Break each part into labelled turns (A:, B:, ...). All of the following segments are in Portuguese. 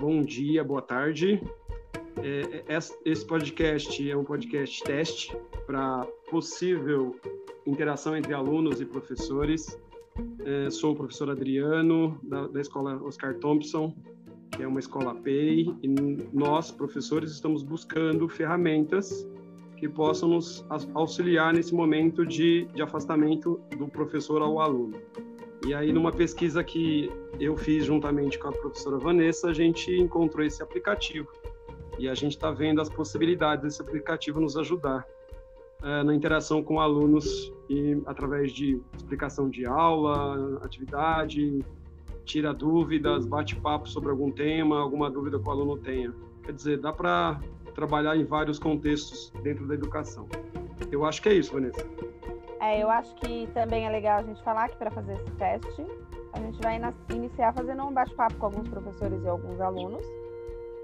A: bom dia, boa tarde. É, é esse podcast é um podcast teste para possível interação entre alunos e professores. É, sou o professor Adriano, da, da escola Oscar Thompson, que é uma escola PEI, e nós, professores, estamos buscando ferramentas que possam nos auxiliar nesse momento de, de afastamento do professor ao aluno. E aí, numa pesquisa que eu fiz juntamente com a professora Vanessa, a gente encontrou esse aplicativo. E a gente está vendo as possibilidades desse aplicativo nos ajudar uh, na interação com alunos e através de explicação de aula, atividade, tira dúvidas, bate papo sobre algum tema, alguma dúvida que o aluno tenha. Quer dizer, dá para trabalhar em vários contextos dentro da educação. Eu acho que é isso, Vanessa.
B: É, eu acho que também é legal a gente falar que para fazer esse teste, a gente vai iniciar fazendo um bate-papo com alguns professores e alguns alunos.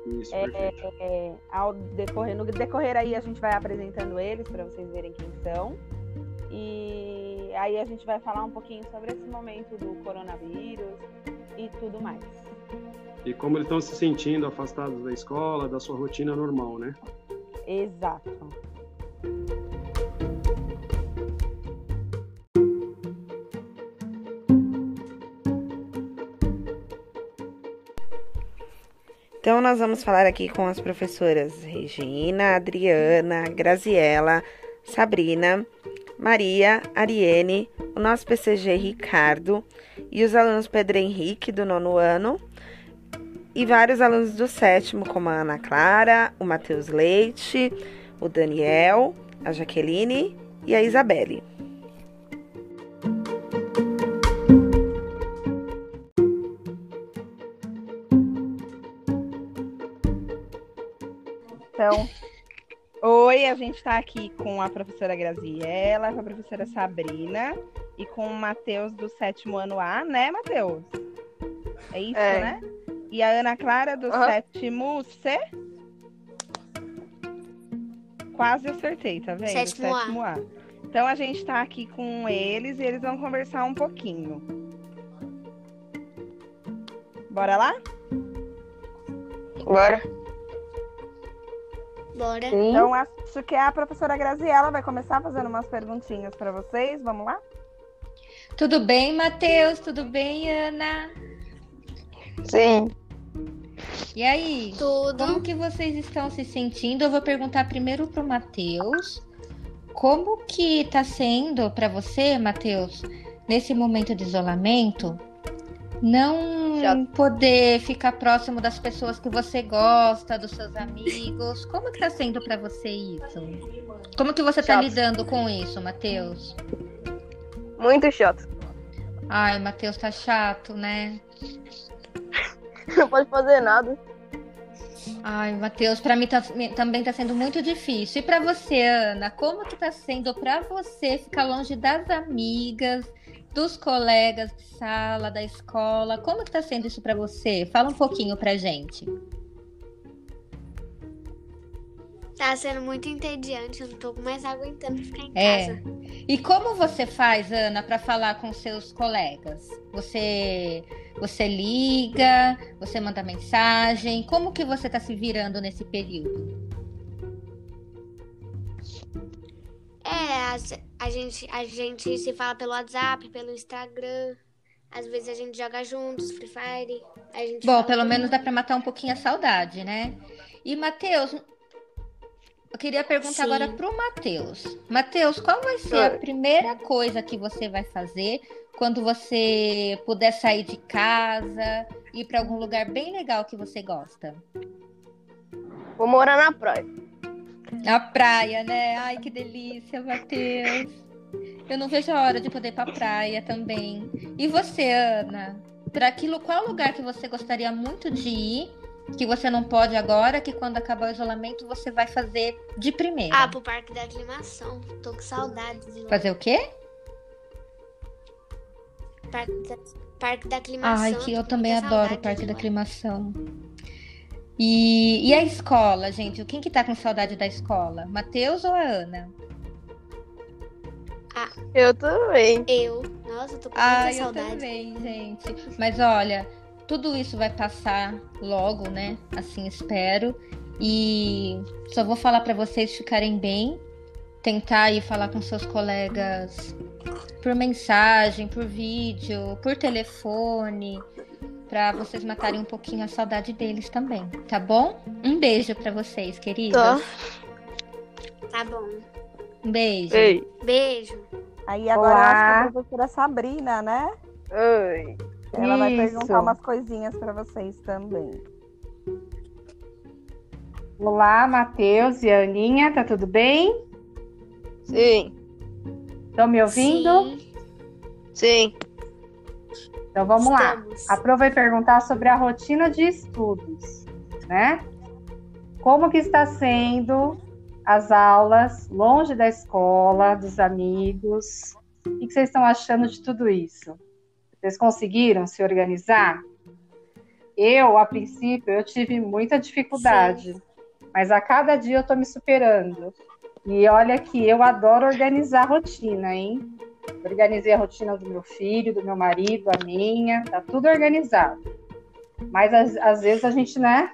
A: Isso, é.
B: É, ao decorrer, no decorrer aí a gente vai apresentando eles para vocês verem quem são. E aí a gente vai falar um pouquinho sobre esse momento do coronavírus e tudo mais.
A: E como eles estão se sentindo afastados da escola, da sua rotina normal, né?
B: Exato. Então, nós vamos falar aqui com as professoras Regina, Adriana, Graziela, Sabrina, Maria, Ariene, o nosso PCG Ricardo e os alunos Pedro Henrique, do nono ano, e vários alunos do sétimo, como a Ana Clara, o Matheus Leite, o Daniel, a Jaqueline e a Isabelle. A gente está aqui com a professora Graziela, com a professora Sabrina e com o Matheus do sétimo ano A, né, Matheus? É isso, é. né? E a Ana Clara do uhum. sétimo C? Quase acertei, tá vendo?
C: Sétimo, sétimo A. A.
B: Então a gente está aqui com eles e eles vão conversar um pouquinho. Bora lá?
C: Bora. Bora.
B: Então, acho que a professora Graziela vai começar fazendo umas perguntinhas para vocês. Vamos lá?
D: Tudo bem, Matheus? Tudo bem, Ana?
C: Sim.
D: E aí?
C: Tudo.
D: Como que vocês estão se sentindo? Eu vou perguntar primeiro pro Matheus. Como que tá sendo para você, Matheus, nesse momento de isolamento, não Já... poder ficar próximo das pessoas que você gosta, dos seus amigos. Como que tá sendo para você isso? Como que você tá chato. tá lidando com isso, Matheus?
C: Muito chato.
D: Ai, Matheus, tá chato, né?
C: Não pode fazer nada.
D: Ai, Matheus, para mim tá, também tá sendo muito difícil. E para você, Ana, como que tá sendo para você ficar longe das amigas, dos colegas de sala, da escola. Como que tá sendo isso para você? Fala um pouquinho pra gente.
C: Tá sendo muito entediante, eu não tô mais aguentando ficar em é. casa.
D: E como você faz, Ana, para falar com seus colegas? Você você liga, você manda mensagem? Como que você tá se virando nesse período?
C: É, a, a, gente, a gente se fala pelo WhatsApp, pelo Instagram. Às vezes a gente joga juntos, Free Fire.
D: Bom, pelo menos dá pra matar um pouquinho a saudade, né? E, Matheus, eu queria perguntar Sim. agora pro Matheus. Matheus, qual vai ser a primeira coisa que você vai fazer quando você puder sair de casa, ir para algum lugar bem legal que você gosta?
C: Vou morar na praia.
D: Na praia, né? Ai, que delícia, Matheus. Eu não vejo a hora de poder ir pra praia também. E você, Ana? Para aquilo, qual lugar que você gostaria muito de ir, que você não pode agora, que quando acabar o isolamento você vai fazer de primeira?
C: Ah, pro Parque da Aclimação. Tô com saudades de lá.
D: Fazer o quê?
C: Parque da, Parque da Aclimação.
D: Ai, que eu também adoro o Parque da Aclimação. E, e a escola, gente? Quem que tá com saudade da escola? Matheus ou a Ana?
C: Ah,
B: eu também.
C: Eu. Nossa, tô com
D: ah,
C: muita saudade.
D: eu também, gente. Mas olha, tudo isso vai passar logo, né? Assim espero. E só vou falar para vocês ficarem bem, tentar ir falar com seus colegas por mensagem, por vídeo, por telefone, para vocês matarem um pouquinho a saudade deles também, tá bom? Um beijo para vocês, queridos.
C: Tá. tá bom.
D: Um beijo.
C: Ei. Beijo.
B: Aí agora Olá. eu acho que a professora Sabrina, né?
E: Oi.
B: Ela Isso. vai perguntar umas coisinhas para vocês também.
E: Olá, Matheus e Aninha, tá tudo bem?
F: Sim.
E: Estão me ouvindo?
F: Sim. Sim.
E: Então vamos Estamos. lá. A Pro vai perguntar sobre a rotina de estudos, né? Como que está sendo as aulas longe da escola, dos amigos? O que vocês estão achando de tudo isso? Vocês conseguiram se organizar? Eu, a princípio, eu tive muita dificuldade. Sim mas a cada dia eu estou me superando. E olha que eu adoro organizar a rotina, hein? Organizei a rotina do meu filho, do meu marido, a minha, tá tudo organizado. Mas às, às vezes a gente, né,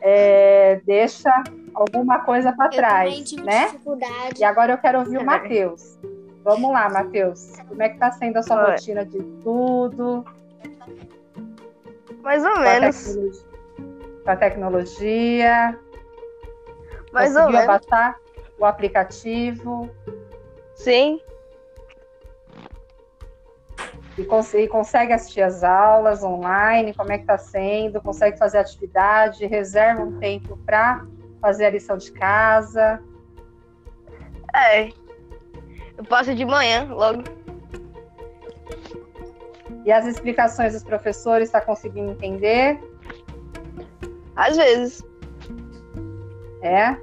E: é, deixa alguma coisa para trás, né? E agora eu quero ouvir o Matheus. Vamos lá, Matheus. Como é que tá sendo a sua Oi. rotina de tudo?
F: Mais ou menos
E: com a tecnologia?
F: Mais Conseguiu ou menos.
E: o aplicativo?
F: Sim.
E: E consegue, consegue assistir as aulas online? Como é que está sendo? Consegue fazer atividade? Reserva um tempo para fazer a lição de casa?
F: É. Eu passo de manhã, logo.
E: E as explicações dos professores, está conseguindo entender?
F: Às vezes.
E: É?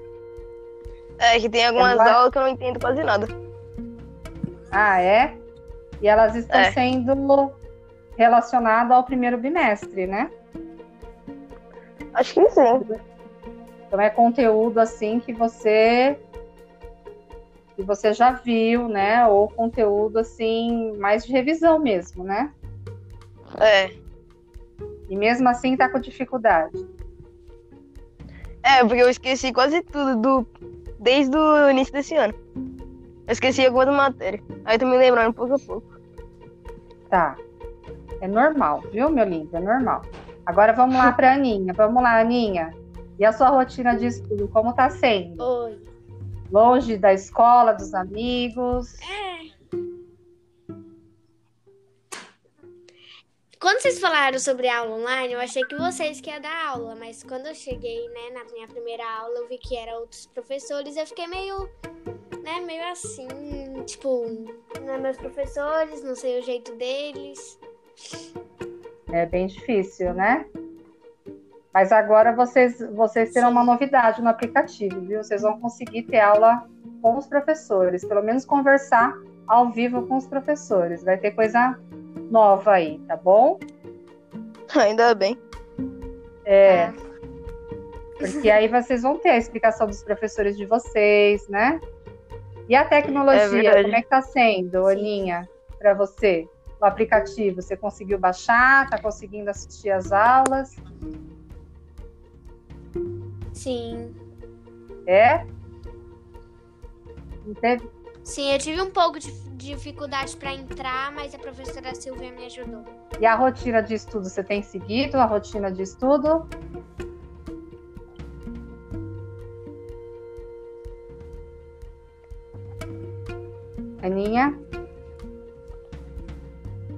F: É, que tem algumas Ela... aulas que eu não entendo quase nada.
E: Ah, é? E elas estão é. sendo relacionadas ao primeiro bimestre, né?
F: Acho que sim.
E: Então é conteúdo assim que você que você já viu, né? Ou conteúdo assim mais de revisão mesmo, né?
F: É.
E: E mesmo assim tá com dificuldade.
F: É, porque eu esqueci quase tudo do, desde o início desse ano. Eu esqueci alguma matéria. Aí tô me lembrando pouco a pouco.
E: Tá. É normal, viu, meu lindo? É normal. Agora vamos lá pra Aninha. Vamos lá, Aninha. E a sua rotina de estudo, como tá sendo?
C: Oi.
E: Longe da escola, dos amigos?
C: É. Quando vocês falaram sobre aula online, eu achei que vocês que ia dar aula, mas quando eu cheguei, né, na minha primeira aula, eu vi que eram outros professores, eu fiquei meio, né, meio assim, tipo, não é meus professores, não sei o jeito deles.
E: É bem difícil, né? Mas agora vocês, vocês terão Sim. uma novidade no aplicativo, viu? Vocês vão conseguir ter aula com os professores, pelo menos conversar ao vivo com os professores. Vai ter coisa nova aí, tá bom?
F: Ainda bem.
E: É. Ah. Porque aí vocês vão ter a explicação dos professores de vocês, né? E a tecnologia, é como é que tá sendo, Aninha, para você? O aplicativo, você conseguiu baixar? Tá conseguindo assistir as aulas?
C: Sim.
E: É? Não teve?
C: Sim, eu tive um pouco de dificuldade para entrar, mas a professora Silvia me ajudou.
E: E a rotina de estudo, você tem seguido a rotina de estudo? Aninha?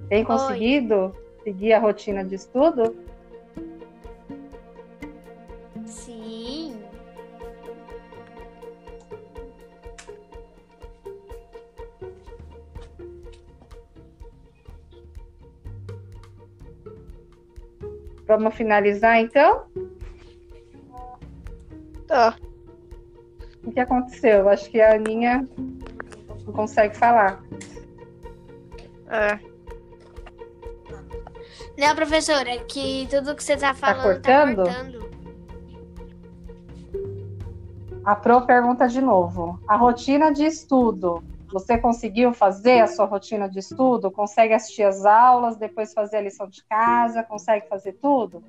E: Tem conseguido Oi. seguir a rotina de estudo? Vamos finalizar então?
F: Tá.
E: O que aconteceu? Acho que a Aninha não consegue falar.
F: É.
C: Não, professora, é que tudo que você tá, tá falando
E: tá cortando? Tá cortando. A Pro pergunta de novo. A rotina de estudo Você conseguiu fazer a sua rotina de estudo? Consegue assistir as aulas, depois fazer a lição de casa? Consegue fazer tudo?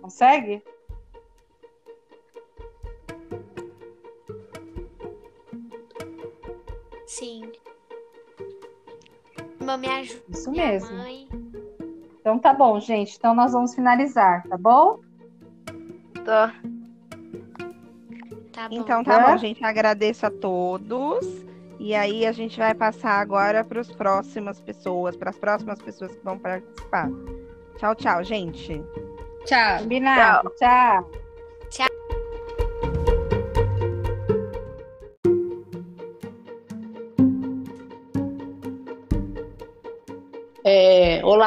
E: Consegue?
C: Sim. Irmã, me ajuda.
E: Isso
C: minha
E: mesmo.
C: Mãe.
E: Então tá bom, gente. Então nós vamos finalizar, tá bom?
F: Tá.
C: Tá bom.
B: Então tá
E: É?
B: bom, gente. Agradeço a todos. E aí a gente vai passar agora para as próximas pessoas, para as próximas pessoas que vão participar. Tchau, tchau, gente.
D: Tchau.
E: Combinado. Tchau.
G: É,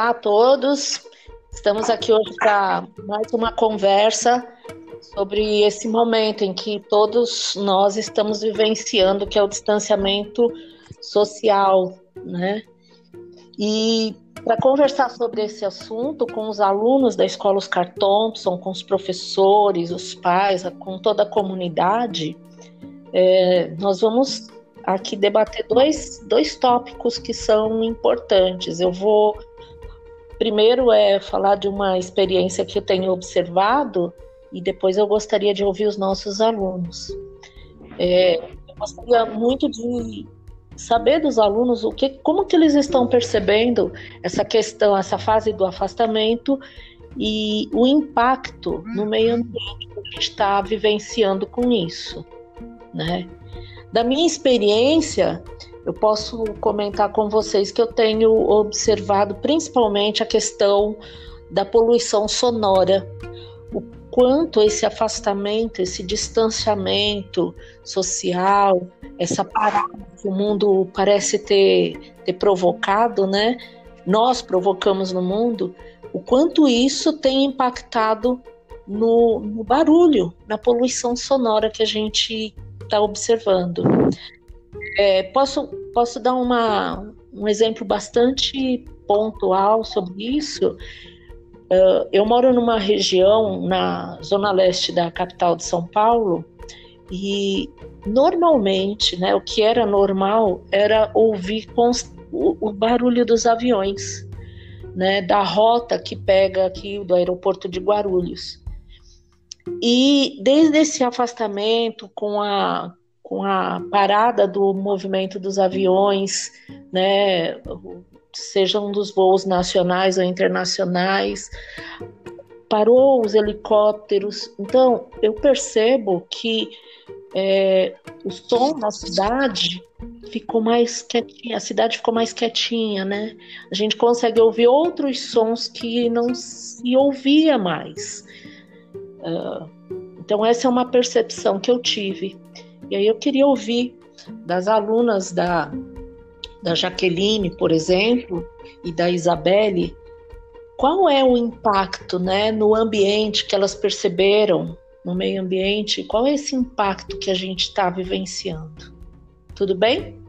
G: olá a todos, estamos aqui hoje para mais uma conversa sobre esse momento em que todos nós estamos vivenciando, que é o distanciamento social, né? E para conversar sobre esse assunto com os alunos da Escola Oscar Thompson, com os professores, os pais, com toda a comunidade, é, nós vamos aqui debater dois, dois tópicos que são importantes. Eu vou primeiro é falar de uma experiência que eu tenho observado e depois eu gostaria de ouvir os nossos alunos. É, eu gostaria muito de saber dos alunos o que, como que eles estão percebendo essa questão, essa fase do afastamento e o impacto no meio ambiente que a gente está vivenciando com isso, né? Da minha experiência, eu posso comentar com vocês que eu tenho observado principalmente a questão da poluição sonora, o quanto esse afastamento, esse distanciamento social, essa parada que o mundo parece ter, ter provocado, né? Nós provocamos no mundo, o quanto isso tem impactado no, no barulho, na poluição sonora que a gente está observando. É, posso, posso dar uma, um exemplo bastante pontual sobre isso? Uh, eu moro numa região na zona leste da capital de São Paulo e normalmente, né, o que era normal era ouvir o, o barulho dos aviões, né, da rota que pega aqui do aeroporto de Guarulhos. E desde esse afastamento com a, com a parada do movimento dos aviões, né, sejam dos voos nacionais ou internacionais, parou os helicópteros. Então, eu percebo que é, o som na cidade ficou mais quietinha, a cidade ficou mais quietinha, né? A gente consegue ouvir outros sons que não se ouvia mais. Uh, então, essa é uma percepção que eu tive. E aí eu queria ouvir das alunas da, da Jaqueline, por exemplo, e da Isabelle, qual é o impacto né, no ambiente que elas perceberam, no meio ambiente, qual é esse impacto que a gente está vivenciando? Tudo bem?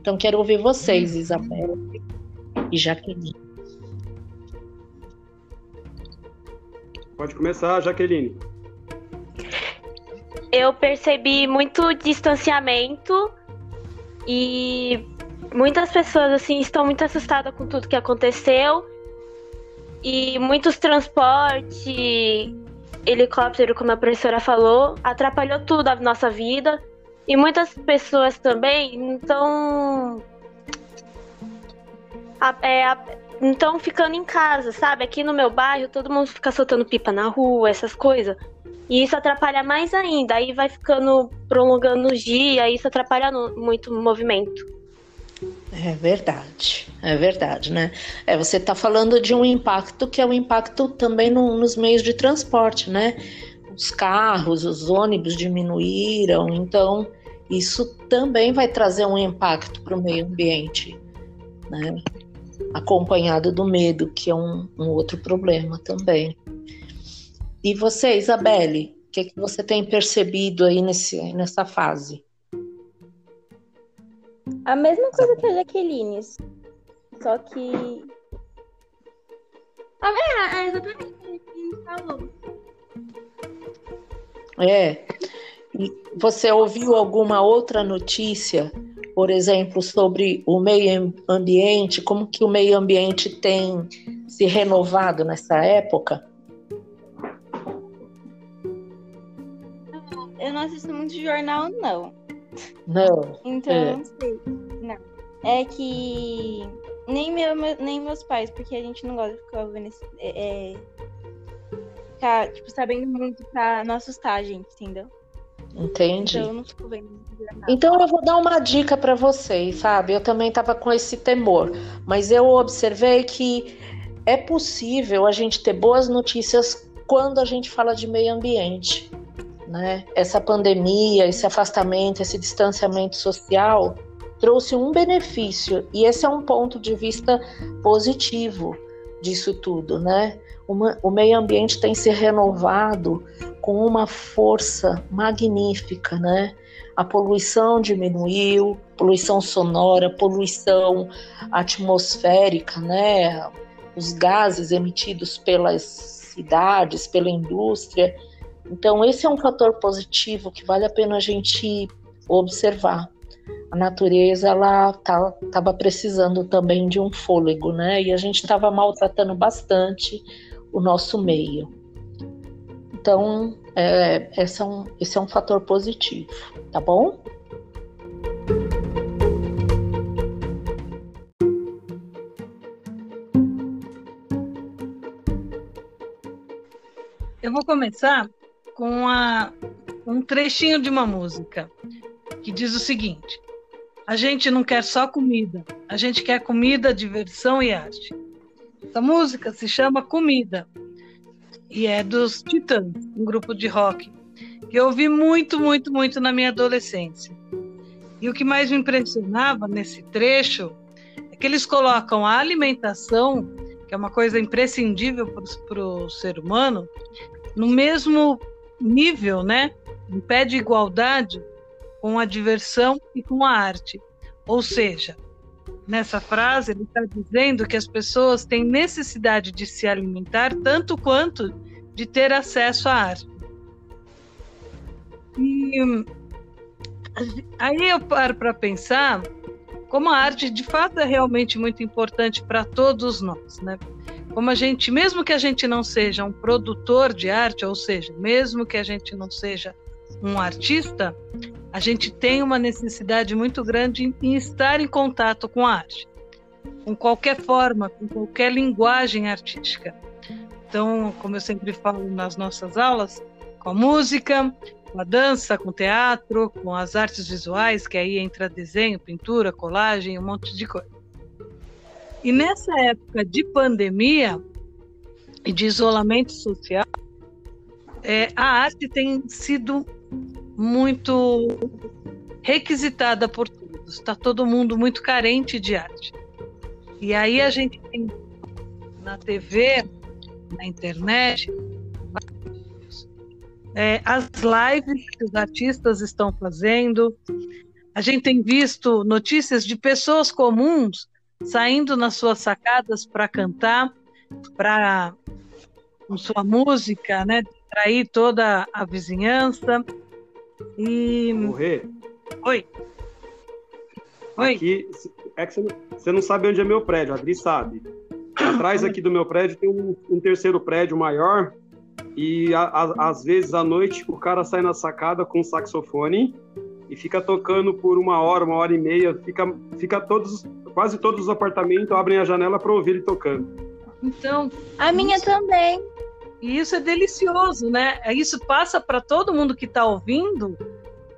G: Então, quero ouvir vocês, Isabelle e Jaqueline.
A: Pode começar, Jaqueline.
H: Eu percebi muito distanciamento e muitas pessoas assim estão muito assustadas com tudo que aconteceu e muitos transportes, helicóptero, como a professora falou, atrapalhou tudo a nossa vida e muitas pessoas também estão é, estão ficando em casa, sabe? Aqui no meu bairro todo mundo fica soltando pipa na rua, essas coisas. E isso atrapalha mais ainda. Aí vai ficando prolongando os dias, isso atrapalha no, muito o movimento.
G: É verdade, é verdade, né? É, você está falando de um impacto que é um impacto também no, nos meios de transporte, né? Os carros, os ônibus diminuíram, então isso também vai trazer um impacto para o meio ambiente, né? Acompanhado do medo, que é um, um outro problema também. E você, Isabelle, o que, que você tem percebido aí nesse, nessa fase?
I: A mesma coisa que a Jaqueline, só que.
H: Ah, é, é exatamente o que a Jaqueline falou.
G: É. você ouviu alguma outra notícia, por exemplo, sobre o meio ambiente, como que o meio ambiente tem se renovado nessa época?
I: Eu não assisto muito jornal, não.
G: Não.
I: Então, é. não sei. Não. É que nem, meu, nem meus pais, porque a gente não gosta de ficar ouvindo esse, é, é, ficar, tipo, sabendo muito pra não assustar a gente, entendeu?
G: Entendi.
I: Então eu não fico vendo
G: Então eu vou dar uma dica para vocês, sabe? Eu também estava com esse temor, mas eu observei que é possível a gente ter boas notícias quando a gente fala de meio ambiente, né? Essa pandemia, esse afastamento, esse distanciamento social trouxe um benefício e esse é um ponto de vista positivo disso tudo, né? Uma, o meio ambiente tem se renovado com uma força magnífica, né? A poluição diminuiu, poluição sonora, poluição atmosférica, né? Os gases emitidos pelas cidades, pela indústria. Então, esse é um fator positivo que vale a pena a gente observar a natureza ela estava tá, precisando também de um fôlego, né? E a gente estava maltratando bastante o nosso meio. Então, é, esse, é um, esse é um fator positivo, tá bom?
J: Eu vou começar com a, um trechinho de uma música que diz o seguinte: A gente não quer só comida, a gente quer comida, diversão e arte. Essa música se chama Comida e é dos Titãs, um grupo de rock que eu ouvi muito, muito, muito na minha adolescência. E o que mais me impressionava nesse trecho é que eles colocam a alimentação, que é uma coisa imprescindível para o ser humano, no mesmo nível, né? Em pé de igualdade com a diversão e com a arte. Ou seja, nessa frase ele está dizendo que as pessoas têm necessidade de se alimentar tanto quanto de ter acesso à arte. E aí eu paro para pensar como a arte de fato é realmente muito importante para todos nós, né? Como a gente, mesmo que a gente não seja um produtor de arte, ou seja, mesmo que a gente não seja um artista, a gente tem uma necessidade muito grande em estar em contato com a arte, com qualquer forma, com qualquer linguagem artística. Então, como eu sempre falo nas nossas aulas, com a música, com a dança, com o teatro, com as artes visuais, que aí entra desenho, pintura, colagem, um monte de coisa. E nessa época de pandemia e de isolamento social, é, a arte tem sido muito requisitada por todos. Está todo mundo muito carente de arte. E aí a gente tem na TV, na internet, é, as lives que os artistas estão fazendo. A gente tem visto notícias de pessoas comuns saindo nas suas sacadas para cantar, para com sua música, né, distrair toda a vizinhança. E.
A: Morrer?
J: Oi. Oi.
A: Aqui, é que você não, você não sabe onde é meu prédio, a Adri sabe. Atrás aqui do meu prédio tem um, um terceiro prédio maior e a, a, às vezes à noite o cara sai na sacada com um saxofone e fica tocando por uma hora, uma hora e meia, fica, fica todos, quase todos os apartamentos abrem a janela para ouvir ele tocando.
J: Então,
I: a minha também.
J: E isso é delicioso, né? Isso passa para todo mundo que está ouvindo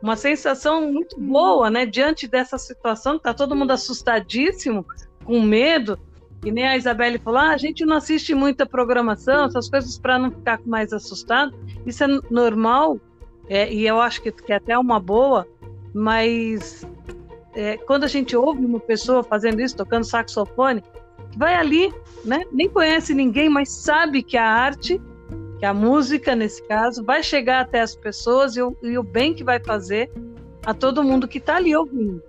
J: uma sensação muito boa, né? Diante dessa situação, que está todo mundo assustadíssimo, com medo. E nem a Isabelle falou: ah, a gente não assiste muita programação, essas coisas para não ficar mais assustado. Isso é normal, é, e eu acho que, que é até uma boa, mas é, quando a gente ouve uma pessoa fazendo isso, tocando saxofone, vai ali, né? Nem conhece ninguém, mas sabe que a arte, que a música, nesse caso, vai chegar até as pessoas e o, e o bem que vai fazer a todo mundo que está ali ouvindo.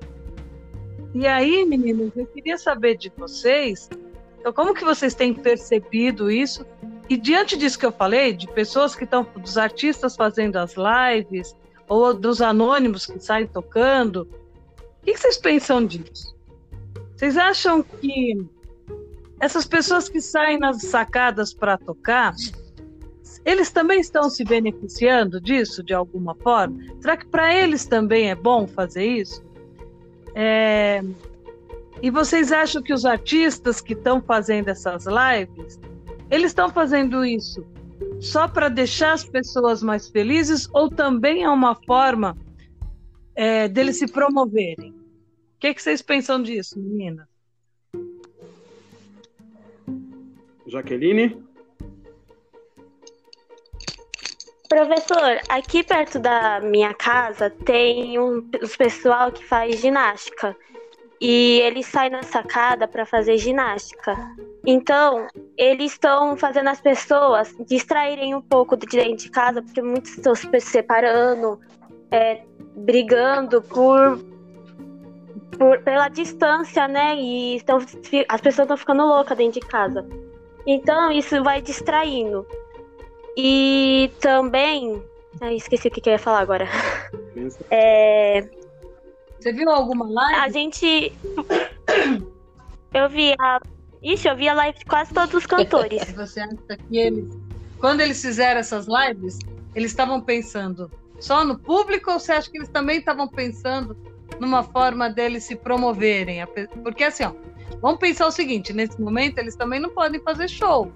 J: E aí, meninas, eu queria saber de vocês, então, como que vocês têm percebido isso? E diante disso que eu falei, de pessoas que estão, dos artistas fazendo as lives, ou dos anônimos que saem tocando. O que vocês pensam disso? Vocês acham que essas pessoas que saem nas sacadas para tocar, eles também estão se beneficiando disso de alguma forma? Será que para eles também é bom fazer isso? É... E vocês acham que os artistas que estão fazendo essas lives, eles estão fazendo isso só para deixar as pessoas mais felizes ou também é uma forma é, deles se promoverem? O que, que vocês pensam disso, meninas?
A: Jaqueline?
H: Professor, aqui perto da minha casa tem um os pessoal que faz ginástica. E eles saem na sacada para fazer ginástica. Então, eles estão fazendo as pessoas distraírem um pouco de dentro de casa, porque muitos estão se separando, é, brigando por, por, pela distância, né? E estão, as pessoas estão ficando loucas dentro de casa. Então, isso vai distraindo. E também. Ai, esqueci o que, que eu ia falar agora. É...
J: Você viu alguma live?
H: A gente. Eu vi a. Ixi, eu vi a live de quase todos os cantores.
J: Você acha que eles. Quando eles fizeram essas lives, eles estavam pensando só no público ou você acha que eles também estavam pensando numa forma deles se promoverem? Porque assim, ó, vamos pensar o seguinte: nesse momento eles também não podem fazer show.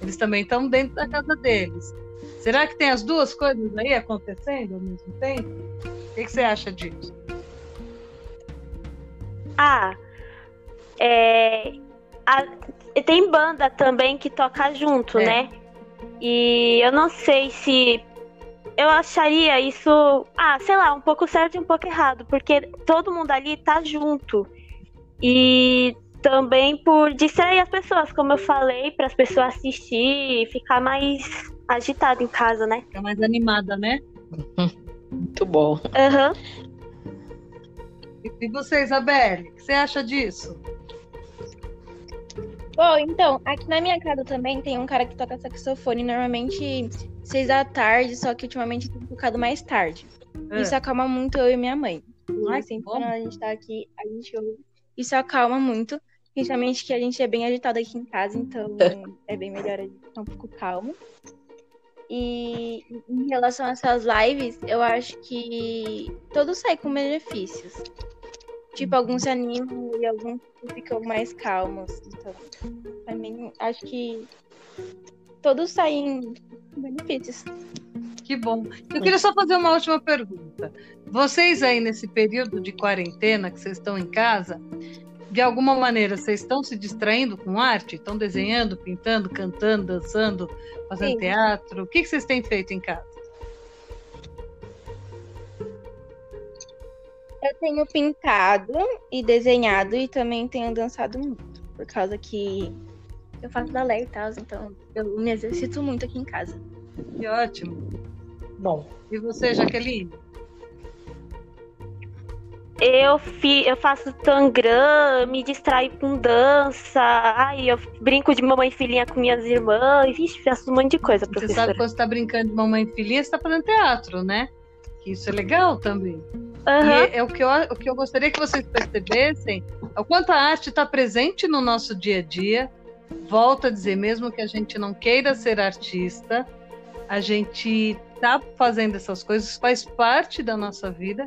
J: Eles também estão dentro da casa deles. Será que tem as duas coisas aí acontecendo ao mesmo tempo? O que, que você acha disso?
H: Ah, é, a, tem banda também que toca junto, é. né? E eu não sei se eu acharia isso, ah, sei lá, um pouco certo e um pouco errado, porque todo mundo ali tá junto. E também por distrair as pessoas, como eu falei, para as pessoas assistir e ficar mais agitado em casa, né?
J: Ficar mais animada, né?
G: Muito bom.
J: Uhum. E você, Isabelle, o que você acha disso?
I: Bom, então, aqui na minha casa também tem um cara que toca saxofone, normalmente seis da tarde, só que ultimamente tem tocado mais tarde. É. Isso acalma muito eu e minha mãe. Ai, sempre quando a gente tá aqui, a gente ouve. Isso acalma muito. Principalmente que a gente é bem agitado aqui em casa, então é bem melhor a gente ficar um pouco calmo. E em relação a essas lives, eu acho que todos saem com benefícios. Tipo, alguns se animam e alguns ficam mais calmos. Então, também acho que todos saem benefícios.
J: Que bom. Eu queria só fazer uma última pergunta. Vocês aí nesse período de quarentena que vocês estão em casa, de alguma maneira, vocês estão se distraindo com arte? Estão desenhando, pintando, cantando, dançando, fazendo Sim. teatro? O que vocês têm feito em casa?
I: Eu tenho pintado e desenhado e também tenho dançado muito, por causa que eu faço balé e tal, então eu me exercito muito aqui em casa.
J: Que ótimo.
G: Bom.
J: E você, Jaqueline?
H: Eu, fi, eu faço tangram, me distraio com dança, ai, eu brinco de mamãe e filhinha com minhas irmãs, vixe, faço um monte de coisa, professora.
J: Você sabe quando você tá brincando de mamãe e filhinha, você tá fazendo teatro, né? Isso é legal também. Uhum. E é o que, eu, o que eu gostaria que vocês percebessem é o quanto a arte está presente no nosso dia a dia. Volto a dizer, mesmo que a gente não queira ser artista, a gente está fazendo essas coisas, faz parte da nossa vida.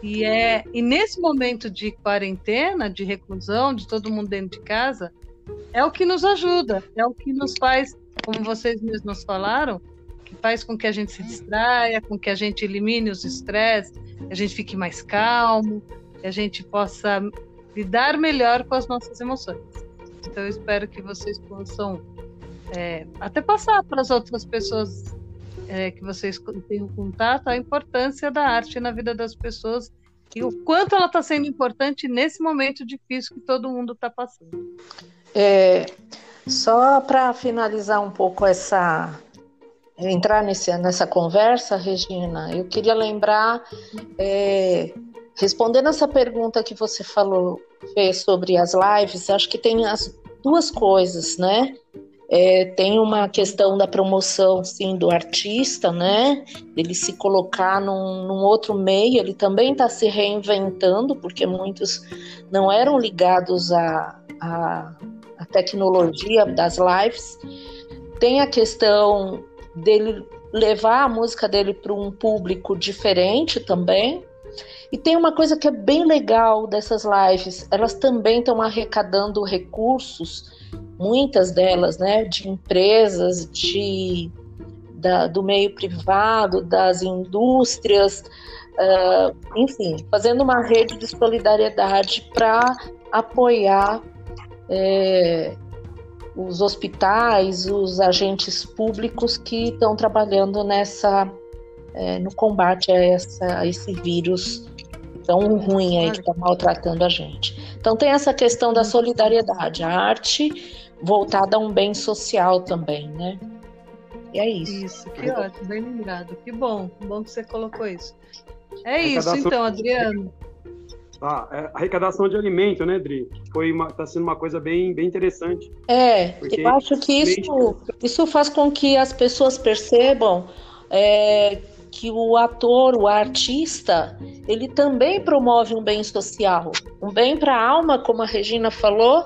J: E é e nesse momento de quarentena, de reclusão, de todo mundo dentro de casa, é o que nos ajuda, é o que nos faz, como vocês mesmos falaram, que faz com que a gente se distraia, com que a gente elimine os estresses, a gente fique mais calmo, que a gente possa lidar melhor com as nossas emoções. Então eu espero que vocês possam é, até passar para as outras pessoas é, que vocês tenham contato a importância da arte na vida das pessoas e o quanto ela está sendo importante nesse momento difícil que todo mundo está passando.
G: É, só para finalizar um pouco essa entrar nesse, nessa conversa, Regina, eu queria lembrar, é, respondendo essa pergunta que você falou sobre as lives, acho que tem as duas coisas, né? É, tem uma questão da promoção, sim, do artista, né? Ele se colocar num, num outro meio, ele também está se reinventando, porque muitos não eram ligados à, à tecnologia das lives. Tem a questão dele levar a música dele para um público diferente também. E tem uma coisa que é bem legal dessas lives, elas também estão arrecadando recursos muitas delas, né, de empresas, de, da, do meio privado, das indústrias, uh, enfim, fazendo uma rede de solidariedade para apoiar é, os hospitais, os agentes públicos que estão trabalhando nessa é, no combate a, essa, a esse vírus tão ruim aí que está maltratando a gente. Então tem essa questão da solidariedade, a arte voltada a um bem social também, né? E é isso.
J: Isso, que ótimo, bem lembrado. Que bom, bom que você colocou isso. É isso, então, Adriano.
A: Ah, é, arrecadação de alimento, né, Dri? Foi está sendo uma coisa bem, bem interessante.
G: É, eu acho que isso, isso faz com que as pessoas percebam é, que o ator, o artista, ele também promove um bem social, um bem para a alma, como a Regina falou,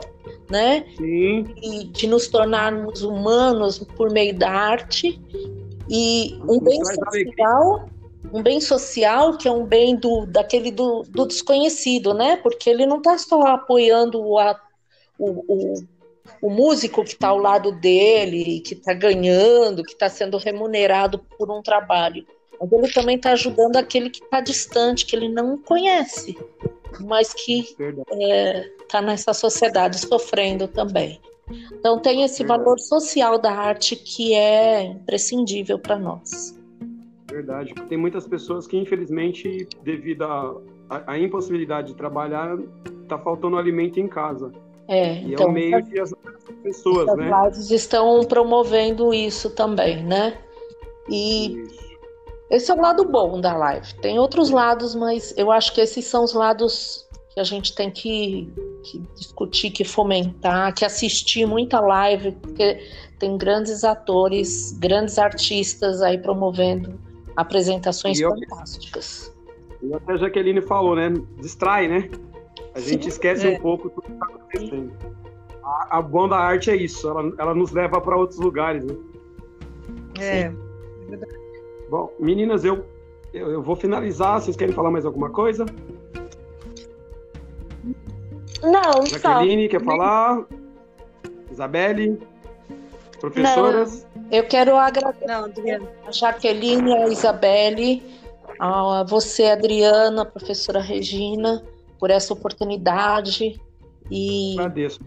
G: né?
A: Sim.
G: E de nos tornarmos humanos por meio da arte e um bem social, um bem social que é um bem do daquele do, do desconhecido, né? Porque ele não está só apoiando o, o, o, o músico que está ao lado dele, que está ganhando, que está sendo remunerado por um trabalho mas ele também está ajudando aquele que está distante, que ele não conhece, mas que está é, nessa sociedade sofrendo também. Então tem esse valor social da arte que é imprescindível para nós.
A: Verdade. Tem muitas pessoas que, infelizmente, devido à impossibilidade de trabalhar, está faltando alimento em casa.
G: É,
A: e
G: então,
A: é o meio de as pessoas,
G: as
A: né?
G: estão promovendo isso também, né? E isso. Esse é o lado bom da live. Tem outros lados, mas eu acho que esses são os lados que a gente tem que, que discutir, que fomentar, que assistir muita live, porque tem grandes atores, grandes artistas aí promovendo apresentações eu, fantásticas.
A: E até a Jaqueline falou, né? Distrai, né? A gente Sim, esquece é. um pouco do que está acontecendo. A, a bom da arte é isso, ela, ela nos leva para outros lugares, né?
J: É, Sim. é verdade.
A: Bom, meninas, eu, eu, eu, vou finalizar. Vocês querem falar mais alguma coisa?
H: Não,
A: Jaqueline, só. quer falar? Isabelle? Professoras?
G: Eu quero agradecer Não, a Jaqueline, a Isabelle, a você, Adriana, a professora Regina, por essa oportunidade. E,
A: Agradeço.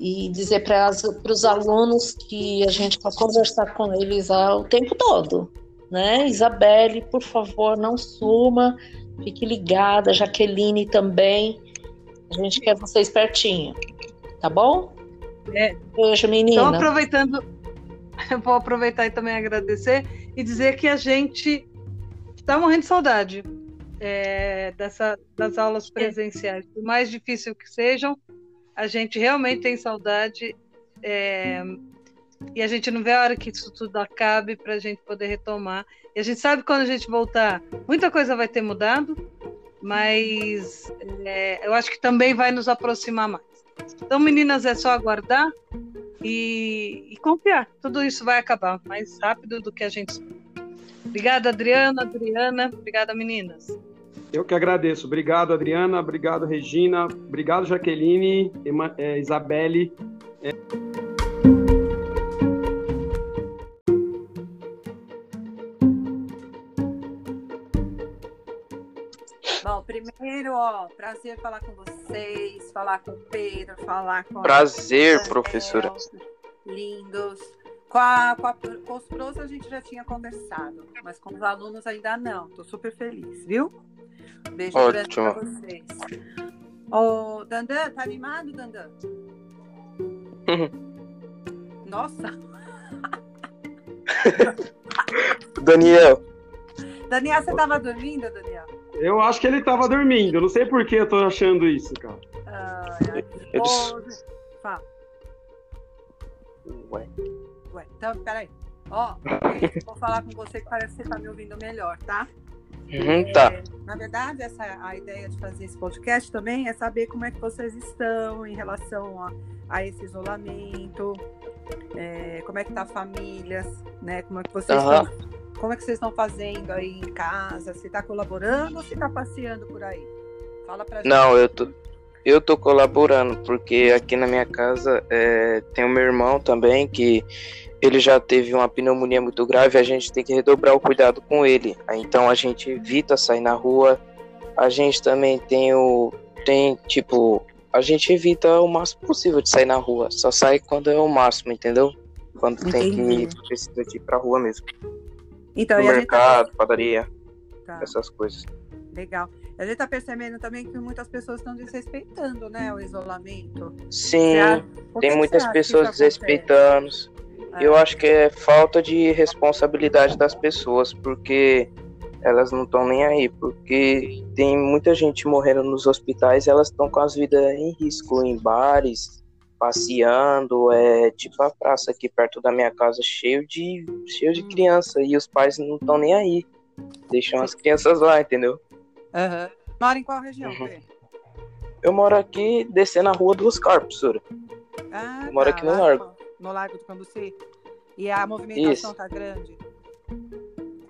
G: E dizer para os alunos que a gente vai conversar com eles o tempo todo né? Isabelle, por favor, não suma, fique ligada, Jaqueline também. A gente quer vocês pertinho, tá bom?
J: É.
G: Beijo, menina.
J: Então, aproveitando, vou aproveitar e também agradecer e dizer que a gente está morrendo de saudade é, dessa, das aulas presenciais. Por mais difícil que sejam, a gente realmente tem saudade. É, e a gente não vê a hora que isso tudo acabe para a gente poder retomar. E a gente sabe que quando a gente voltar, muita coisa vai ter mudado, mas é, eu acho que também vai nos aproximar mais. Então, meninas, é só aguardar e, e confiar. Tudo isso vai acabar mais rápido do que a gente. Obrigada, Adriana, Adriana. Obrigada, meninas.
A: Eu que agradeço. Obrigado, Adriana. Obrigado, Regina. Obrigado, Jaqueline, é, Isabelle. É...
K: primeiro, ó, prazer falar com vocês, falar com o Pedro, falar com
L: Prazer, professora.
K: Lindos. Com, a, com, a, com, os pros a gente já tinha conversado, mas com os alunos ainda não. Tô super feliz, viu? Beijo grande pra vocês. Ô, Dandan, tá animado, Dandan?
L: Uhum.
K: Nossa!
L: Daniel.
K: Daniel, você tava dormindo, Daniel?
A: Eu acho que ele tava dormindo. Não sei por que eu tô achando isso, cara.
K: Ai, ai. Ô,
L: Ué.
K: Ué, então, peraí. Ó, vou falar com você que parece que você tá me ouvindo melhor, tá?
L: Uhum, tá.
K: É, na verdade, essa a ideia de fazer esse podcast também é saber como é que vocês estão em relação a, a esse isolamento, é, como é que tá a família, né? Como é que vocês
L: Aham.
K: estão, como é que vocês estão fazendo aí em casa? Se tá colaborando ou se tá passeando por aí? Fala pra gente.
L: Não, eu tô, eu tô colaborando, porque aqui na minha casa é, tem o meu irmão também, que ele já teve uma pneumonia muito grave, a gente tem que redobrar o cuidado com ele. Então a gente evita sair na rua. A gente também tem o. Tem, tipo, a gente evita o máximo possível de sair na rua. Só sai quando é o máximo, entendeu? Quando tem
K: Entendi.
L: que precisa de ir pra rua mesmo.
K: Então,
L: no
K: tá-
L: mercado, padaria,
K: Tá.
L: essas coisas.
K: Legal. A gente tá percebendo também que muitas pessoas estão desrespeitando, né, o isolamento.
L: Sim, tem muitas pessoas desrespeitando.
K: É.
L: Eu acho que é falta de responsabilidade das pessoas, porque elas não estão nem aí, porque tem muita gente morrendo nos hospitais e elas estão com as vidas em risco, em bares, passeando, é tipo a praça aqui perto da minha casa cheio de cheio
K: Hum.
L: de criança e os pais não estão nem aí. Deixam as crianças lá, entendeu?
K: Aham. Mora em qual região,
L: Uhum. Eu moro aqui descendo a rua do Oscar, professora.
K: Ah,
L: Eu moro
K: tá,
L: aqui no Largo.
K: No Largo do Cambuci. E a movimentação
L: Isso.
K: tá grande?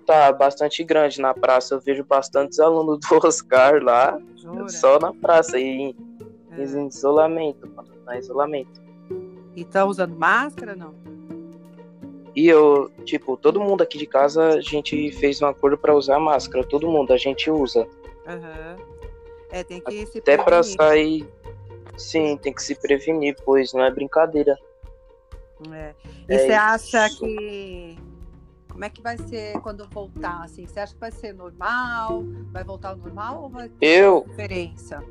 L: Tá bastante grande na praça. Eu vejo bastantes alunos do Oscar lá,
K: Jura?
L: só na praça, e em,
K: É.
L: em isolamento, mano, na isolamento.
K: E estão usando máscara, não?
L: E eu, tipo, todo mundo aqui de casa, a gente fez um acordo pra usar máscara. Todo mundo, a gente usa.
K: Aham. É, tem que se
L: Até pra
K: prevenir.
L: sair. Sim, tem que se prevenir, pois não é brincadeira.
K: É. E
L: É
K: você acha
L: isso.
K: que. Como é que vai ser quando voltar? Assim? Você acha que vai ser normal? Vai voltar ao normal ou vai ter
L: Eu-
K: diferença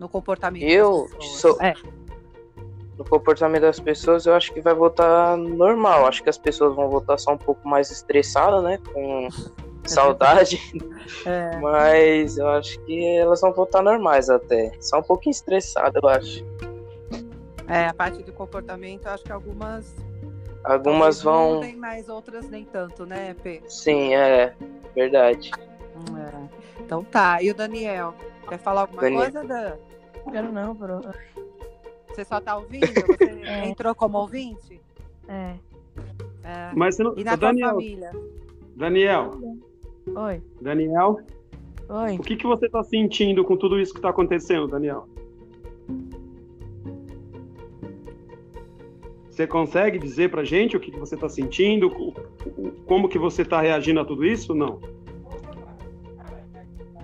K: no comportamento
L: Eu sou.
K: É.
L: No comportamento das pessoas, eu acho que vai voltar normal. Acho que as pessoas vão voltar só um pouco mais estressadas, né? Com saudade.
K: É.
L: Mas eu acho que elas vão voltar normais até. Só um pouquinho estressadas, eu acho.
K: É, a parte do comportamento, eu acho que algumas.
L: Algumas vão.
K: mudem, mas outras nem tanto, né, P?
L: Sim, é verdade.
K: É. Então tá. E o Daniel? Quer falar alguma
L: Daniel.
K: coisa, Dan?
I: Quero não, bro.
K: Você só tá ouvindo? Você
I: É.
K: entrou como ouvinte?
I: É.
K: É.
A: Mas você não-
K: E na
A: Daniel.
K: família?
A: Daniel,
I: Oi.
A: Daniel,
I: Oi.
A: o que, que você está sentindo com tudo isso que está acontecendo, Daniel? Você consegue dizer pra gente o que, que você está sentindo? Como que você está reagindo a tudo isso? Não.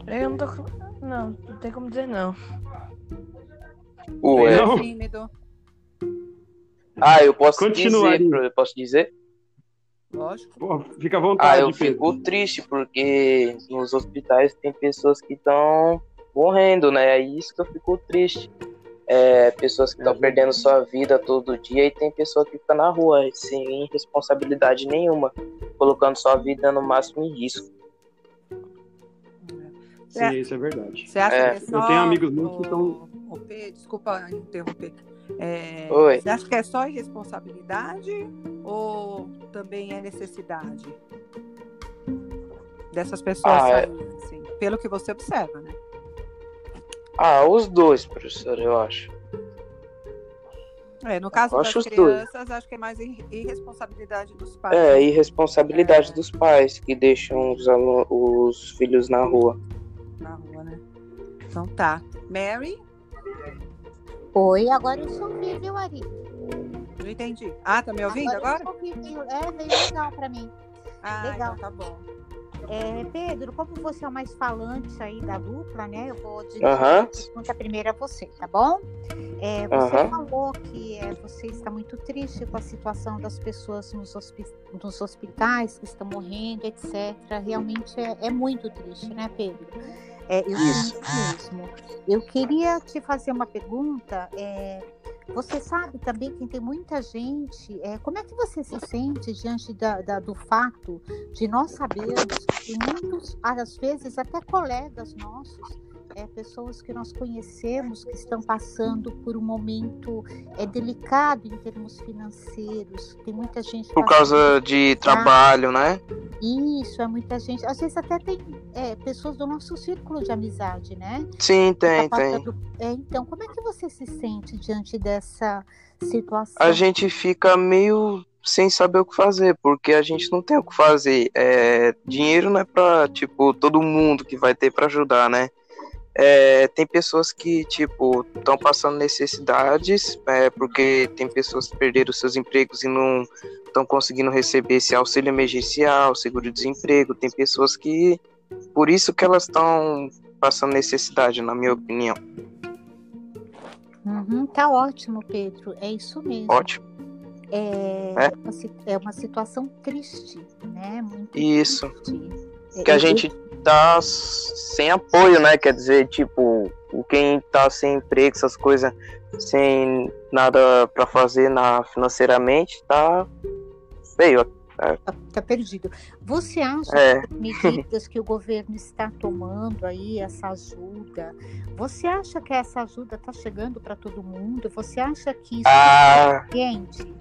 I: Eu não tô. Não, não tem como dizer não.
L: Ué.
A: Não?
K: Tímido.
L: Ah, eu posso
A: Continua,
L: dizer, eu posso dizer?
K: Lógico.
A: Pô, fica à
L: Ah,
A: vontade,
L: eu
A: Pedro.
L: fico triste porque nos hospitais tem pessoas que estão morrendo, né? É isso que eu fico triste. É, pessoas que estão perdendo sua vida todo dia e tem pessoa que fica na rua sem responsabilidade nenhuma, colocando sua vida no máximo em risco.
A: Sim, isso é verdade.
K: Você acha
L: É.
K: que é só.
A: Eu tenho amigos meus que estão.
K: P, desculpa interromper. É,
L: Oi.
K: Você acha que é só irresponsabilidade ou também é necessidade dessas pessoas
L: Ah, é.
K: saírem, assim, pelo que você observa, né?
L: Ah, os dois, professor, eu acho.
K: É, no caso das
L: os dois.
K: crianças, acho que é mais ir- irresponsabilidade dos pais.
L: É,
K: né?
L: irresponsabilidade dos pais que deixam os, os filhos na rua.
K: na rua, né? Então tá. Mary?
M: Oi, agora eu sou ouvi, viu, Ari?
K: Não entendi. Ah, tá me ouvindo agora?
M: eu ouvi, viu? É, veio legal pra mim.
K: Ah,
M: legal.
K: então tá bom.
M: É, Pedro, como você é o mais falante aí da dupla, né? Eu vou dirigir
L: Aham.
M: a pergunta primeiro a você, tá bom? É, você falou que é, você está muito triste com a situação das pessoas nos, hospi- nos hospitais que estão morrendo, etc. Realmente é, é muito triste, né, Pedro? É, eu
L: Isso.
M: mesmo. Eu queria te fazer uma pergunta. é, você sabe também que tem muita gente. é, como é que você se sente diante da- da- do fato de nós sabermos que muitos, às vezes até colegas nossos, é, pessoas que nós conhecemos que estão passando por um momento é, delicado em termos financeiros. Tem muita gente.
L: Por causa de trabalho, né?
M: Isso, é muita gente. Às vezes até tem é, pessoas do nosso círculo de amizade, né?
L: Sim, tem, tá
M: tem. É, então, como é que você se sente diante dessa situação?
L: A gente fica meio sem saber o que fazer, porque a gente não tem o que fazer. É, dinheiro não é para tipo todo mundo que vai ter para ajudar, né? É, tem pessoas que tipo estão passando necessidades, é, porque tem pessoas que perderam seus empregos e não estão conseguindo receber esse auxílio emergencial, seguro-desemprego. Tem pessoas que por isso que elas estão passando necessidade, na minha opinião.
M: Uhum, tá ótimo, Pedro. É isso mesmo.
L: Ótimo
M: é, é? Uma, é uma situação triste, né?
L: Muito Isso. Triste. Que a gente tá sem apoio, né? Quer dizer, tipo, quem tá sem emprego, essas coisas, sem nada para fazer na, financeiramente, tá feio.
M: É. Tá, tá, perdido. Você acha é. que as medidas que o governo está tomando aí, essa ajuda, você acha que essa ajuda está chegando para todo mundo? Você acha que isso ah. é suficiente?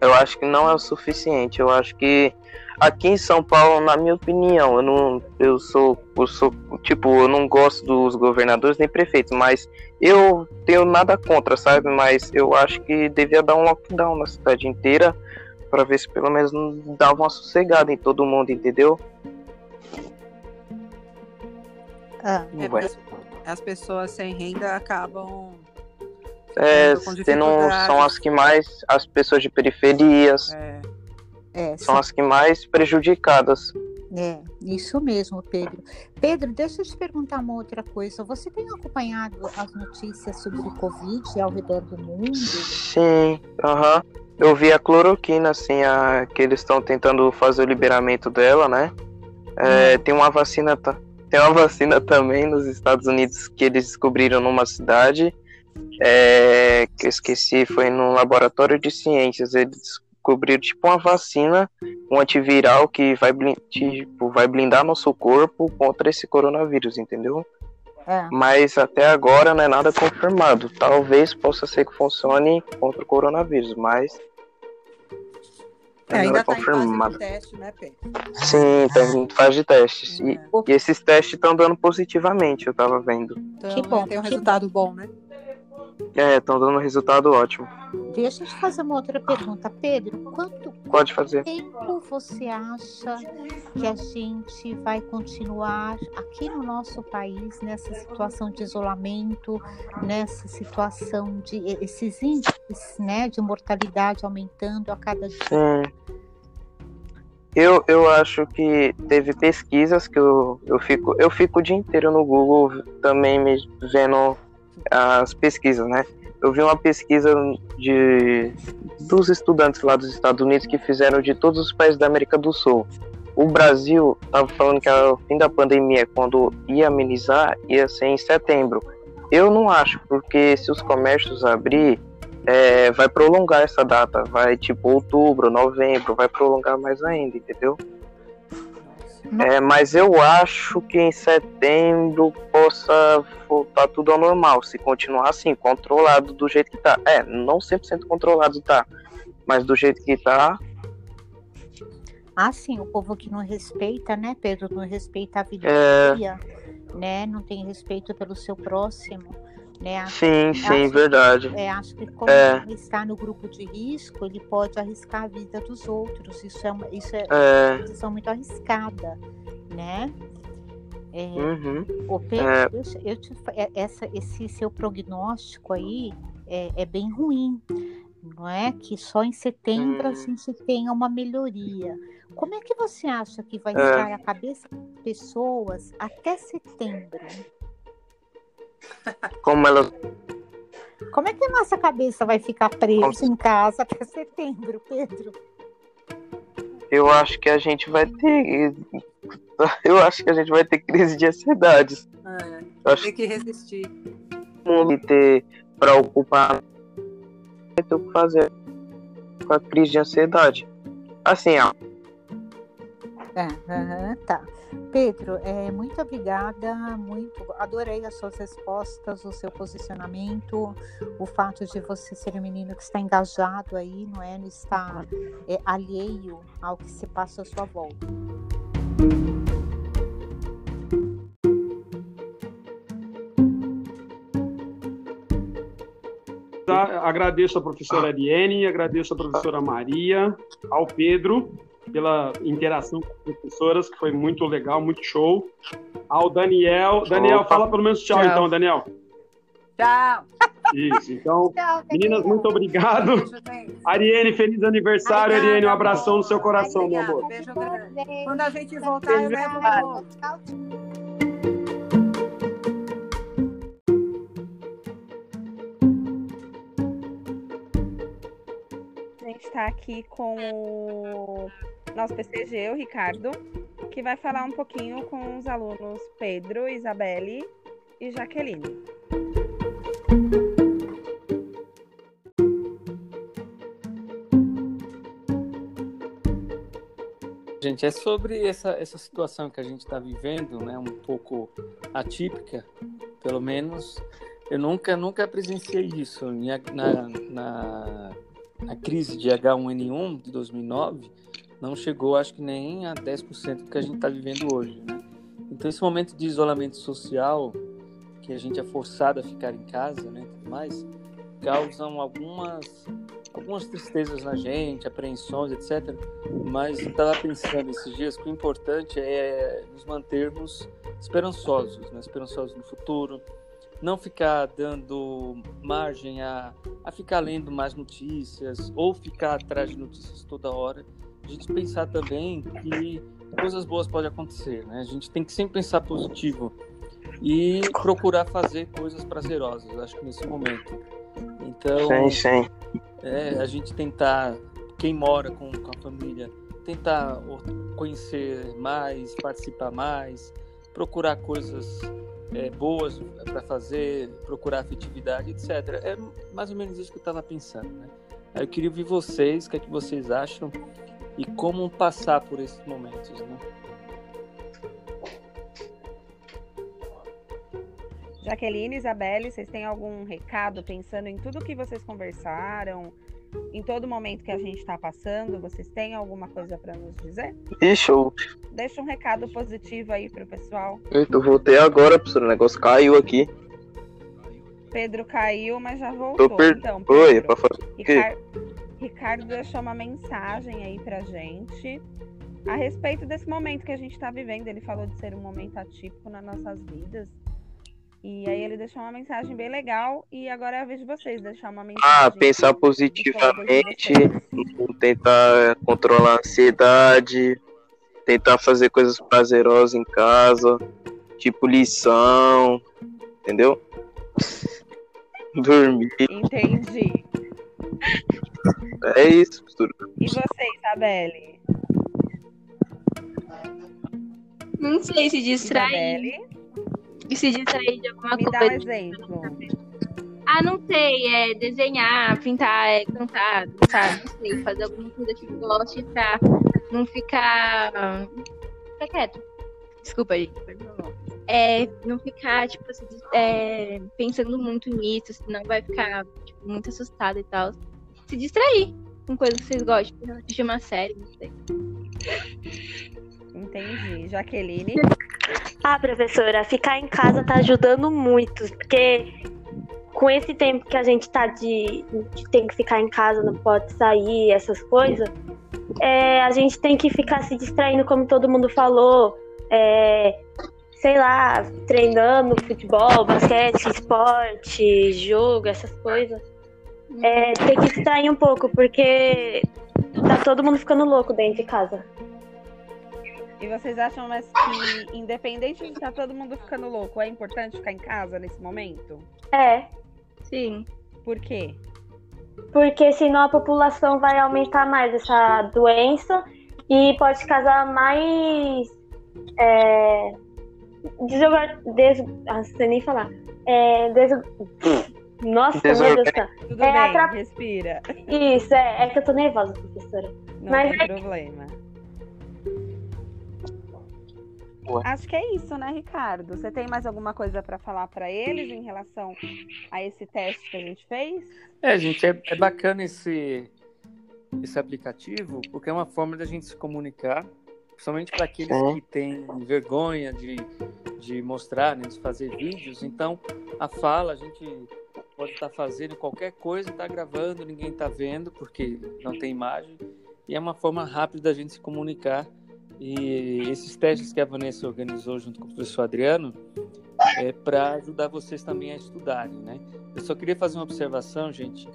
L: Eu acho que não é o suficiente. Eu acho que aqui em São Paulo, na minha opinião, eu não, eu sou, eu sou, tipo, eu não gosto dos governadores nem prefeitos, mas eu tenho nada contra, sabe? Mas eu acho que devia dar um lockdown na cidade inteira para ver se pelo menos não dava uma sossegada em todo mundo, entendeu?
K: Ah, é, as pessoas sem renda acabam
L: é, são as que mais, as pessoas de periferias, é. É, são as que mais prejudicadas.
M: É, isso mesmo, Pedro. Pedro, deixa eu te perguntar uma outra coisa. Você tem acompanhado as notícias sobre o Covid ao redor do mundo?
L: Sim, aham. Uh -huh. Eu vi a cloroquina, assim, a, que eles estão tentando fazer o liberamento dela, né? É, hum. Tem uma vacina, tem uma vacina também nos Estados Unidos que eles descobriram numa cidade é, que eu esqueci, foi no laboratório de ciências. Eles descobriram tipo uma vacina, um antiviral que vai, tipo, vai blindar nosso corpo contra esse coronavírus, entendeu? É. Mas até agora não é nada confirmado. Talvez possa ser que funcione contra o coronavírus, mas
K: é, ainda está em fase de teste, né, Pedro?
L: Sim, está em fase de testes. E, é. e esses testes estão dando positivamente, eu estava vendo.
K: Então, que bom, tem um resultado bom, né?
L: É, estão dando um resultado ótimo.
M: Deixa eu te fazer uma outra pergunta, Pedro. Quanto
L: Pode fazer.
M: tempo você acha que a gente vai continuar aqui no nosso país nessa situação de isolamento, nessa situação de esses índices, né, de mortalidade aumentando a cada dia?
L: Sim. Eu, eu acho que teve pesquisas que eu, eu fico eu fico o dia inteiro no Google também me vendo as pesquisas, né? Eu vi uma pesquisa de dos estudantes lá dos Estados Unidos que fizeram de todos os países da América do Sul. O Brasil estava falando que o fim da pandemia, quando ia amenizar, ia ser em setembro. Eu não acho, porque se os comércios abrir, é, vai prolongar essa data, vai tipo outubro, novembro, vai prolongar mais ainda, entendeu? É, mas eu acho que em setembro possa voltar tudo ao normal, se continuar assim, controlado do jeito que tá. É, não 100% controlado tá, mas do jeito que tá.
M: Ah, sim, o povo que não respeita, né, Pedro? Não respeita a vida é... dia, né? Não tem respeito pelo seu próximo. Né?
L: Sim, sim, acho, verdade.
M: É, acho que como é. ele está no grupo de risco, ele pode arriscar a vida dos outros. Isso é uma, isso é, é. uma decisão muito arriscada, né? É, uhum. Pedro, é. eu, eu te, é, essa, esse seu prognóstico aí é, é, bem ruim, não é? Que só em setembro hum. a gente tenha uma melhoria. Como é que você acha que vai é. estar a cabeça das pessoas até setembro?
L: Como ela.
M: Como é que a nossa cabeça vai ficar presa Como... em casa até setembro, Pedro?
L: Eu acho que a gente vai ter. Eu acho que a gente vai ter crise de ansiedade.
K: É, acho... Tem que resistir.
L: Mundo ter preocupar ter o que fazer com a crise de ansiedade. Assim, ó.
M: É, uhum, tá. Pedro, é, muito obrigada, muito, adorei as suas respostas, o seu posicionamento, o fato de você ser um menino que está engajado aí, não é? Não está é, alheio ao que se passa à sua volta.
A: Agradeço a professora Ariane, agradeço a professora Maria, ao Pedro pela interação com as professoras, que foi muito legal, muito show. Ao Daniel. Daniel, Opa. fala pelo menos tchau, tchau, então, Daniel.
K: Tchau.
A: Isso, então, tchau, meninas, muito obrigado. Ariane, feliz aniversário, Ariane. Ariane, um abração no seu coração, meu amor.
K: Beijo grande. Quando a gente voltar, eu levo Tchau.
B: está aqui com o nosso PCG, o Ricardo, que vai falar um pouquinho com os alunos Pedro, Isabelle e Jaqueline.
N: Gente, é sobre essa, essa situação que a gente está vivendo, né, um pouco atípica, pelo menos. Eu nunca, nunca presenciei isso na, na, na crise de H1N1 de 2009 não chegou, acho que nem a 10% do que a gente está vivendo hoje. Né? Então, esse momento de isolamento social, que a gente é forçado a ficar em casa, né, tudo mais, causam algumas algumas tristezas na gente, apreensões, etc. Mas eu estava pensando esses dias que o importante é nos mantermos esperançosos, né? esperançosos no futuro, não ficar dando margem a, a ficar lendo mais notícias ou ficar atrás de notícias toda hora. A gente pensar também que coisas boas podem acontecer, né? A gente tem que sempre pensar positivo e procurar fazer coisas prazerosas, acho que nesse momento. Então,
L: sim, sim.
N: É, a gente tentar, quem mora com, com a família, tentar conhecer mais, participar mais, procurar coisas é, boas para fazer, procurar afetividade, etc. É mais ou menos isso que eu estava pensando, né? Eu queria ouvir vocês, o que é que vocês acham e como passar por esses momentos, né?
B: Jaqueline, Isabelle, vocês têm algum recado pensando em tudo que vocês conversaram, em todo momento que a gente está passando, vocês têm alguma coisa para nos dizer?
L: Ixi, eu...
B: Deixa um recado positivo aí pro pessoal.
L: Eu voltei agora, professor. O negócio caiu aqui.
B: Pedro caiu, mas já voltou.
L: Tô per...
B: Então,
L: Pedro, Oi, pra fazer
B: Ricardo, Ricardo deixou uma mensagem aí pra gente a respeito desse momento que a gente está vivendo. Ele falou de ser um momento atípico nas nossas vidas. E aí ele deixou uma mensagem bem legal e agora é a vez de vocês deixar uma mensagem.
L: Ah, pensar positivamente, tentar controlar a ansiedade, tentar fazer coisas prazerosas em casa, tipo lição, entendeu? Dormir.
B: Entendi.
L: É isso, professora.
B: E você, Isabelle?
I: Não sei se distrair. Isabelle? e se distrair de alguma
B: Me
I: coisa.
B: Dá um exemplo.
I: Ah, não sei, é desenhar, pintar, é cantar, dançar, não sei, fazer alguma coisa que goste pra não ficar. Fica quieto. Desculpa, gente. É, não ficar, tipo, assim, é, pensando muito nisso, senão vai ficar tipo, muito assustado e tal. Se distrair com coisas que vocês gostam, assistir uma série, não sei.
B: Entendi. Jaqueline?
H: Ah, professora, ficar em casa tá ajudando muito, porque com esse tempo que a gente tá de, de tem que ficar em casa, não pode sair, essas coisas, é, a gente tem que ficar se distraindo, como todo mundo falou, é, sei lá, treinando futebol, basquete, esporte, jogo, essas coisas. É, tem que distrair um pouco, porque tá todo mundo ficando louco dentro de casa.
B: E vocês acham mas que, independente de estar tá todo mundo ficando louco, é importante ficar em casa nesse momento?
H: É.
I: Sim.
B: Por quê?
H: Porque senão a população vai aumentar mais essa doença e pode causar mais. É, desorgan... des... ah, sei nem falar. É, des... Nossa, meu Deus.
B: Tudo é, bem, atrap... respira.
H: Isso, é, é que eu tô nervosa, professora.
B: Não Mas tem é... problema.
L: Rua.
B: Acho que é isso, né, Ricardo? Você tem mais alguma coisa para falar para eles em relação a esse teste que a gente fez?
N: É, gente, é, é bacana esse, esse aplicativo, porque é uma forma da gente se comunicar, principalmente para aqueles é. que têm vergonha de, de mostrar, né, de fazer vídeos. Então, a fala, a gente pode estar tá fazendo qualquer coisa, está gravando, ninguém está vendo, porque não tem imagem. E é uma forma rápida da gente se comunicar. E esses testes que a Vanessa organizou junto com o professor Adriano é para ajudar vocês também a estudarem, né? Eu só queria fazer uma observação, gente,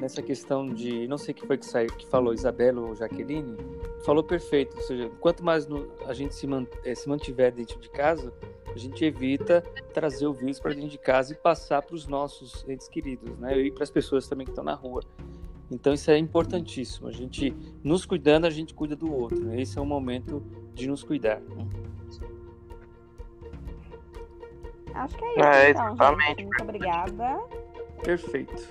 N: nessa questão de, não sei quem foi que saiu, que falou, Isabela ou Jaqueline, falou perfeito. Ou seja, quanto mais no, a gente se, man, é, se mantiver dentro de casa, a gente evita trazer o vírus para dentro de casa e passar para os nossos entes queridos, né? E para as pessoas também que estão na rua. Então isso é importantíssimo. A gente nos cuidando, a gente cuida do outro. Né? Esse é o momento de nos cuidar. Né?
B: Acho que é isso. É, então, exatamente. Muito obrigada.
N: Perfeito.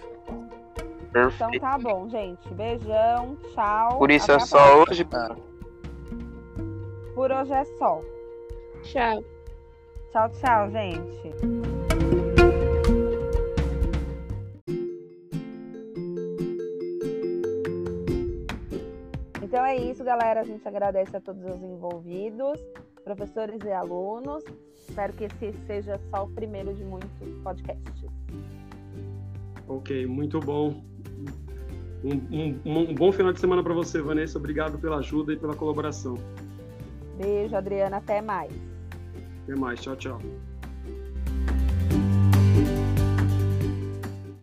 B: Perfeito. Então tá bom, gente. Beijão, tchau.
L: Por isso é só hoje.
B: Por hoje é só.
H: Tchau.
B: Tchau, tchau, gente. É isso, galera. A gente agradece a todos os envolvidos, professores e alunos. Espero que esse seja só o primeiro de muitos podcasts.
A: Ok, muito bom. Um, um, um bom final de semana para você, Vanessa. Obrigado pela ajuda e pela colaboração.
B: Beijo, Adriana. Até mais.
A: Até mais. Tchau, tchau.